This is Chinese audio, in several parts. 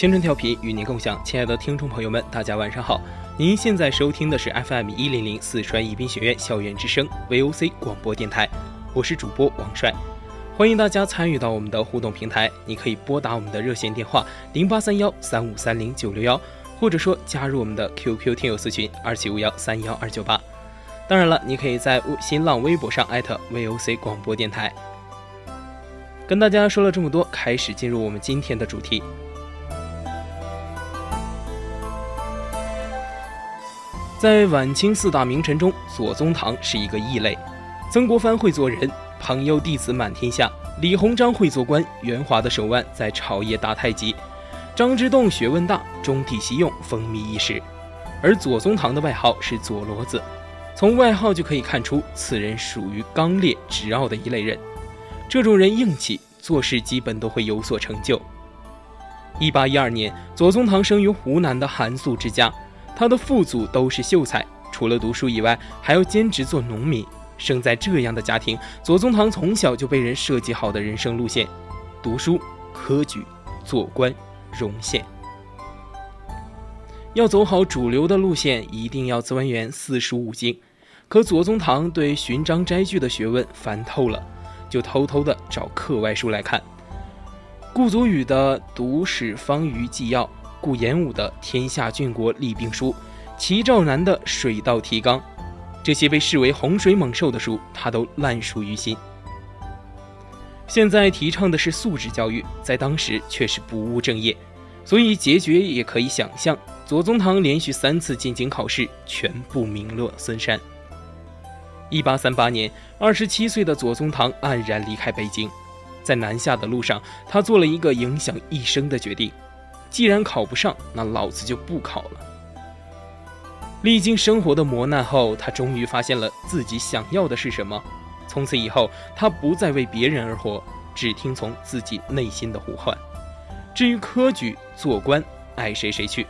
青春调频与您共享，亲爱的听众朋友们，大家晚上好。您现在收听的是 FM 一零零四川宜宾学院校园之声 VOC 广播电台，我是主播王帅，欢迎大家参与到我们的互动平台。你可以拨打我们的热线电话零八三幺三五三零九六幺，或者说加入我们的 QQ 听友私群二七五幺三幺二九八。当然了，你可以在新浪微博上艾特 VOC 广播电台。跟大家说了这么多，开始进入我们今天的主题。在晚清四大名臣中，左宗棠是一个异类。曾国藩会做人，朋友弟子满天下；李鸿章会做官，圆滑的手腕在朝野打太极；张之洞学问大，中体西用，风靡一时。而左宗棠的外号是左骡子，从外号就可以看出，此人属于刚烈直傲的一类人。这种人硬气，做事基本都会有所成就。一八一二年，左宗棠生于湖南的寒素之家。他的父祖都是秀才，除了读书以外，还要兼职做农民。生在这样的家庭，左宗棠从小就被人设计好的人生路线：读书、科举、做官、荣县。要走好主流的路线，一定要钻研四书五经。可左宗棠对寻章摘句的学问烦透了，就偷偷的找课外书来看。顾祖禹的《读史方舆纪要》。顾炎武的《天下郡国立兵书》，齐兆南的《水稻提纲》，这些被视为洪水猛兽的书，他都烂熟于心。现在提倡的是素质教育，在当时却是不务正业，所以结局也可以想象。左宗棠连续三次进京考试，全部名落孙山。一八三八年，二十七岁的左宗棠黯然离开北京，在南下的路上，他做了一个影响一生的决定。既然考不上，那老子就不考了。历经生活的磨难后，他终于发现了自己想要的是什么。从此以后，他不再为别人而活，只听从自己内心的呼唤。至于科举、做官，爱谁谁去。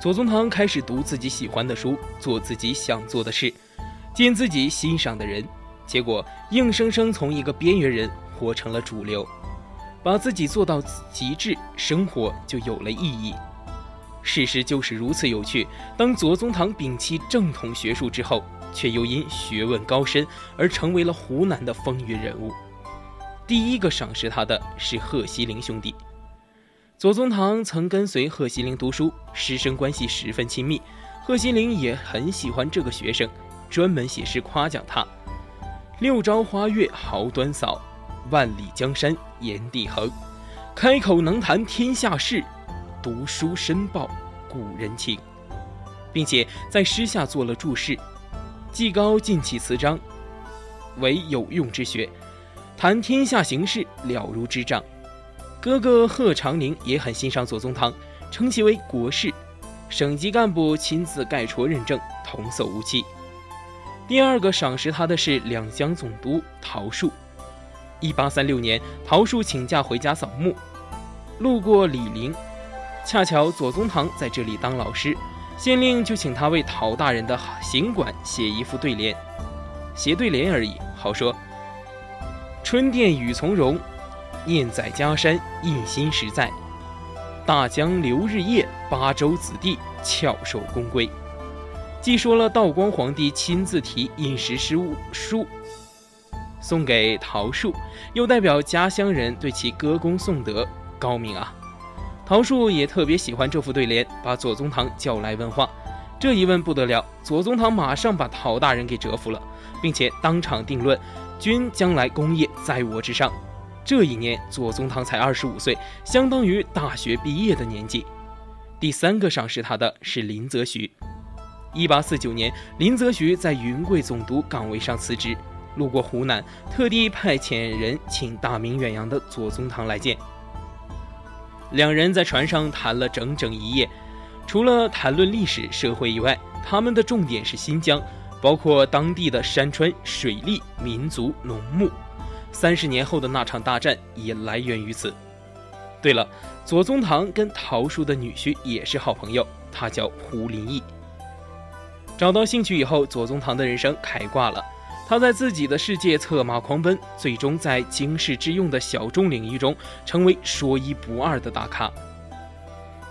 左宗棠开始读自己喜欢的书，做自己想做的事。见自己欣赏的人，结果硬生生从一个边缘人活成了主流，把自己做到极致，生活就有了意义。事实就是如此有趣。当左宗棠摒弃正统学术之后，却又因学问高深而成为了湖南的风云人物。第一个赏识他的是贺西龄兄弟。左宗棠曾跟随贺西龄读书，师生关系十分亲密，贺西龄也很喜欢这个学生。专门写诗夸奖他：“六朝花月好端扫，万里江山炎帝横。开口能谈天下事，读书深报古人情。”并且在诗下做了注释：“技高尽起词章，为有用之学；谈天下形势，了如指掌。”哥哥贺长宁也很欣赏左宗棠，称其为国士，省级干部亲自盖戳认证，童叟无欺。第二个赏识他的是两江总督陶树。一八三六年，陶树请假回家扫墓，路过李陵，恰巧左宗棠在这里当老师，县令就请他为陶大人的行馆写一副对联，写对联而已，好说。春殿雨从容，念在家山印心实在。大江流日夜，八州子弟翘首恭归。既说了道光皇帝亲自题饮食诗物书送给陶树，又代表家乡人对其歌功颂德，高明啊！陶树也特别喜欢这副对联，把左宗棠叫来问话。这一问不得了，左宗棠马上把陶大人给折服了，并且当场定论：君将来功业在我之上。这一年，左宗棠才二十五岁，相当于大学毕业的年纪。第三个赏识他的是林则徐。一八四九年，林则徐在云贵总督岗位上辞职，路过湖南，特地派遣人请大名远扬的左宗棠来见。两人在船上谈了整整一夜，除了谈论历史社会以外，他们的重点是新疆，包括当地的山川、水利、民族、农牧。三十年后的那场大战也来源于此。对了，左宗棠跟陶叔的女婿也是好朋友，他叫胡林翼。找到兴趣以后，左宗棠的人生开挂了。他在自己的世界策马狂奔，最终在经世致用的小众领域中成为说一不二的大咖。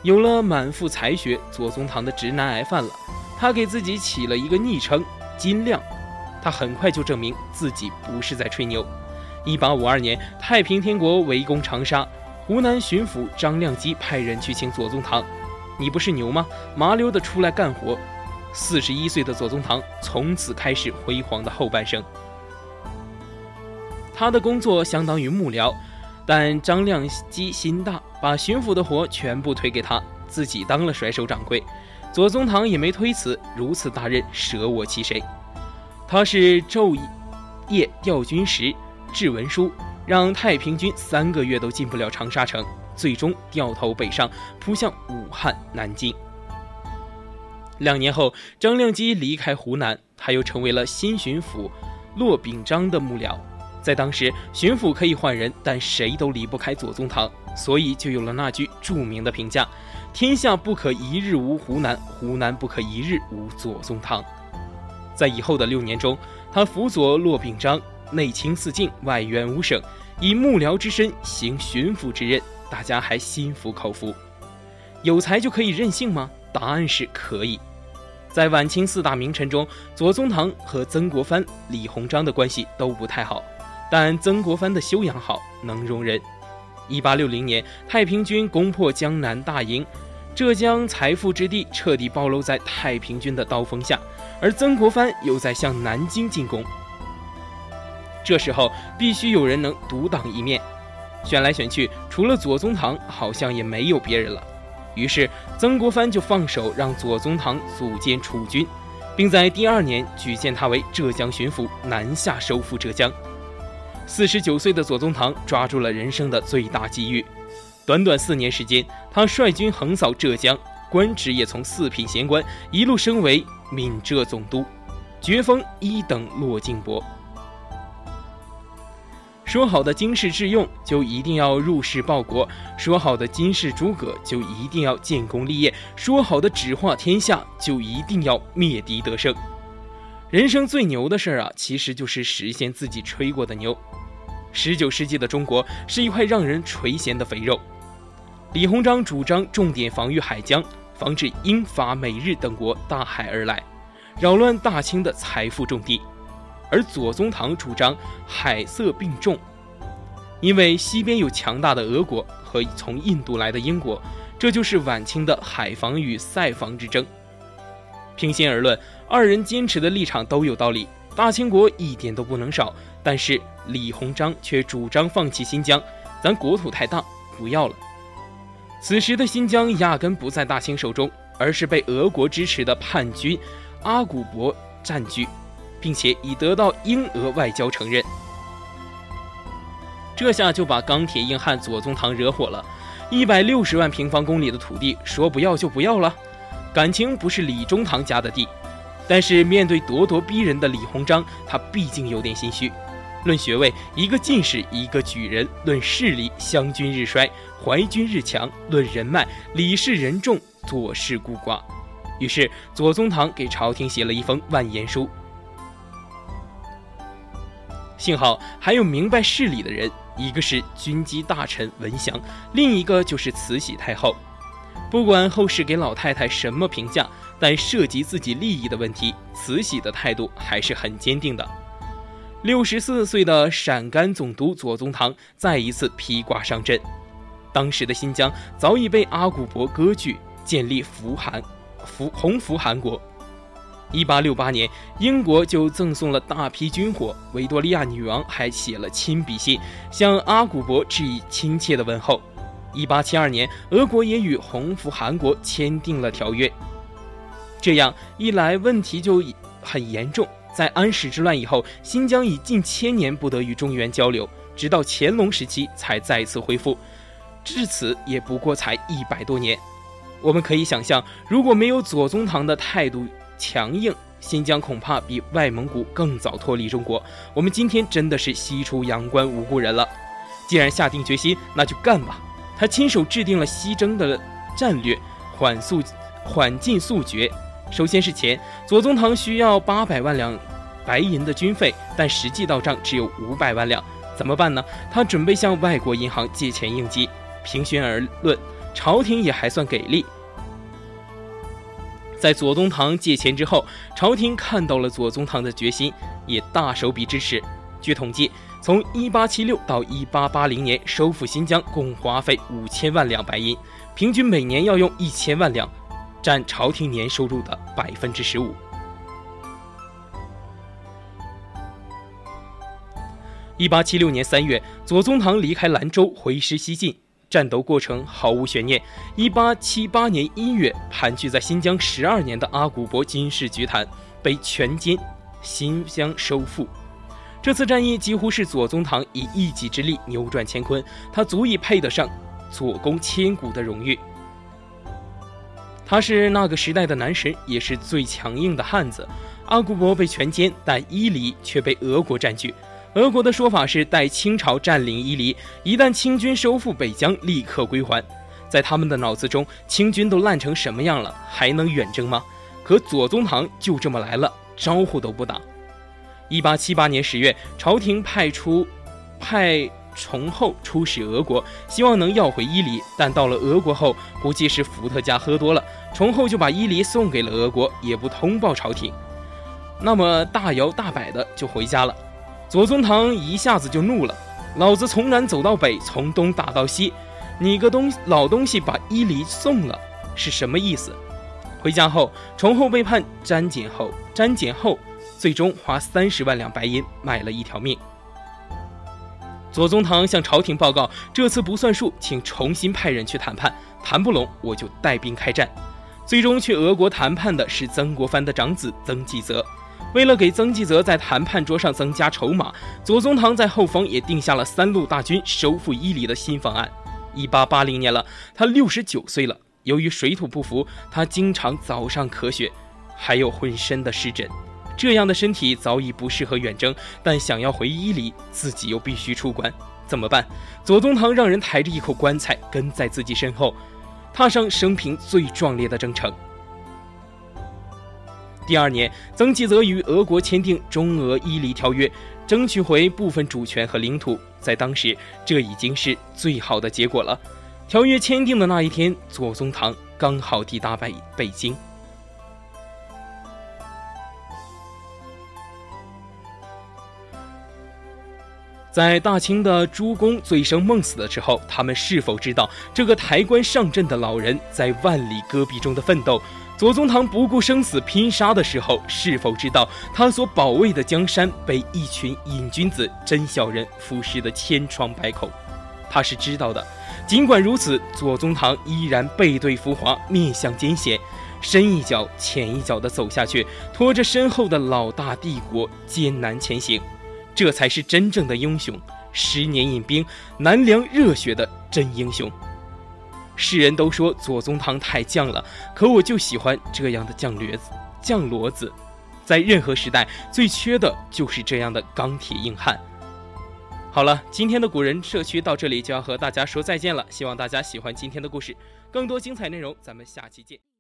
有了满腹才学，左宗棠的直男癌犯了。他给自己起了一个昵称“金亮”。他很快就证明自己不是在吹牛。一八五二年，太平天国围攻长沙，湖南巡抚张亮基派人去请左宗棠：“你不是牛吗？麻溜的出来干活。”四十一岁的左宗棠从此开始辉煌的后半生。他的工作相当于幕僚，但张亮基心大，把巡抚的活全部推给他，自己当了甩手掌柜。左宗棠也没推辞，如此大任，舍我其谁？他是昼夜调军时，制文书，让太平军三个月都进不了长沙城，最终掉头北上，扑向武汉、南京。两年后，张亮基离开湖南，他又成为了新巡抚骆秉章的幕僚。在当时，巡抚可以换人，但谁都离不开左宗棠，所以就有了那句著名的评价：“天下不可一日无湖南，湖南不可一日无左宗棠。”在以后的六年中，他辅佐骆秉章，内清四境，外援五省，以幕僚之身行巡抚之任，大家还心服口服。有才就可以任性吗？答案是可以。在晚清四大名臣中，左宗棠和曾国藩、李鸿章的关系都不太好，但曾国藩的修养好，能容人。一八六零年，太平军攻破江南大营，浙江财富之地彻底暴露在太平军的刀锋下，而曾国藩又在向南京进攻。这时候必须有人能独当一面，选来选去，除了左宗棠，好像也没有别人了。于是，曾国藩就放手让左宗棠组建储军，并在第二年举荐他为浙江巡抚，南下收复浙江。四十九岁的左宗棠抓住了人生的最大机遇，短短四年时间，他率军横扫浙江，官职也从四品闲官一路升为闽浙总督，爵封一等落进伯。说好的经世致用，就一定要入世报国；说好的经世诸葛，就一定要建功立业；说好的指化天下，就一定要灭敌得胜。人生最牛的事儿啊，其实就是实现自己吹过的牛。十九世纪的中国是一块让人垂涎的肥肉。李鸿章主张重点防御海疆，防止英法美日等国大海而来，扰乱大清的财富重地。而左宗棠主张海色并重，因为西边有强大的俄国和从印度来的英国，这就是晚清的海防与塞防之争。平心而论，二人坚持的立场都有道理，大清国一点都不能少。但是李鸿章却主张放弃新疆，咱国土太大，不要了。此时的新疆压根不在大清手中，而是被俄国支持的叛军阿古柏占据。并且已得到英俄外交承认，这下就把钢铁硬汉左宗棠惹火了。一百六十万平方公里的土地，说不要就不要了。感情不是李中堂家的地，但是面对咄咄逼人的李鸿章，他毕竟有点心虚。论学位，一个进士，一个举人；论势力，湘军日衰，淮军日强；论人脉，李氏人众，左氏孤寡。于是，左宗棠给朝廷写了一封万言书。幸好还有明白事理的人，一个是军机大臣文祥，另一个就是慈禧太后。不管后世给老太太什么评价，但涉及自己利益的问题，慈禧的态度还是很坚定的。六十四岁的陕甘总督左宗棠再一次披挂上阵。当时的新疆早已被阿古柏割据，建立福韩、福洪福韩国。一八六八年，英国就赠送了大批军火，维多利亚女王还写了亲笔信向阿古柏致以亲切的问候。一八七二年，俄国也与红福韩国签订了条约。这样一来，问题就很严重。在安史之乱以后，新疆已近千年不得与中原交流，直到乾隆时期才再次恢复，至此也不过才一百多年。我们可以想象，如果没有左宗棠的态度强硬，新疆恐怕比外蒙古更早脱离中国。我们今天真的是西出阳关无故人了。既然下定决心，那就干吧。他亲手制定了西征的战略，缓速、缓进速决。首先是钱，左宗棠需要八百万两白银的军费，但实际到账只有五百万两，怎么办呢？他准备向外国银行借钱应急。平心而论，朝廷也还算给力。在左宗棠借钱之后，朝廷看到了左宗棠的决心，也大手笔支持。据统计，从1876到1880年，收复新疆共花费五千万两白银，平均每年要用一千万两。占朝廷年收入的百分之十五。一八七六年三月，左宗棠离开兰州，回师西进，战斗过程毫无悬念。一八七八年一月，盘踞在新疆十二年的阿古柏金氏菊坛被全歼，新疆收复。这次战役几乎是左宗棠以一己之力扭转乾坤，他足以配得上“左公千古”的荣誉。他是那个时代的男神，也是最强硬的汉子。阿古柏被全歼，但伊犁却被俄国占据。俄国的说法是，待清朝占领伊犁，一旦清军收复北疆，立刻归还。在他们的脑子中，清军都烂成什么样了，还能远征吗？可左宗棠就这么来了，招呼都不打。一八七八年十月，朝廷派出派。崇厚出使俄国，希望能要回伊犁，但到了俄国后，估计是伏特加喝多了，崇厚就把伊犁送给了俄国，也不通报朝廷，那么大摇大摆的就回家了。左宗棠一下子就怒了：“老子从南走到北，从东打到西，你个东老东西把伊犁送了，是什么意思？”回家后，崇厚被判沾检后，沾检后，最终花三十万两白银买了一条命。左宗棠向朝廷报告：“这次不算数，请重新派人去谈判，谈不拢我就带兵开战。”最终去俄国谈判的是曾国藩的长子曾纪泽。为了给曾纪泽在谈判桌上增加筹码，左宗棠在后方也定下了三路大军收复伊犁的新方案。一八八零年了，他六十九岁了。由于水土不服，他经常早上咳血，还有浑身的湿疹。这样的身体早已不适合远征，但想要回伊犁，自己又必须出关，怎么办？左宗棠让人抬着一口棺材跟在自己身后，踏上生平最壮烈的征程。第二年，曾纪泽与俄国签订中俄伊犁条约，争取回部分主权和领土。在当时，这已经是最好的结果了。条约签订的那一天，左宗棠刚好抵达北北京。在大清的诸公醉生梦死的时候，他们是否知道这个抬棺上阵的老人在万里戈壁中的奋斗？左宗棠不顾生死拼杀的时候，是否知道他所保卫的江山被一群瘾君子、真小人腐蚀的千疮百孔？他是知道的。尽管如此，左宗棠依然背对浮华，面向艰险，深一脚浅一脚地走下去，拖着身后的老大帝国艰难前行。这才是真正的英雄，十年饮冰，难凉热血的真英雄。世人都说左宗棠太犟了，可我就喜欢这样的犟驴子、犟骡子。在任何时代，最缺的就是这样的钢铁硬汉。好了，今天的古人社区到这里就要和大家说再见了，希望大家喜欢今天的故事。更多精彩内容，咱们下期见。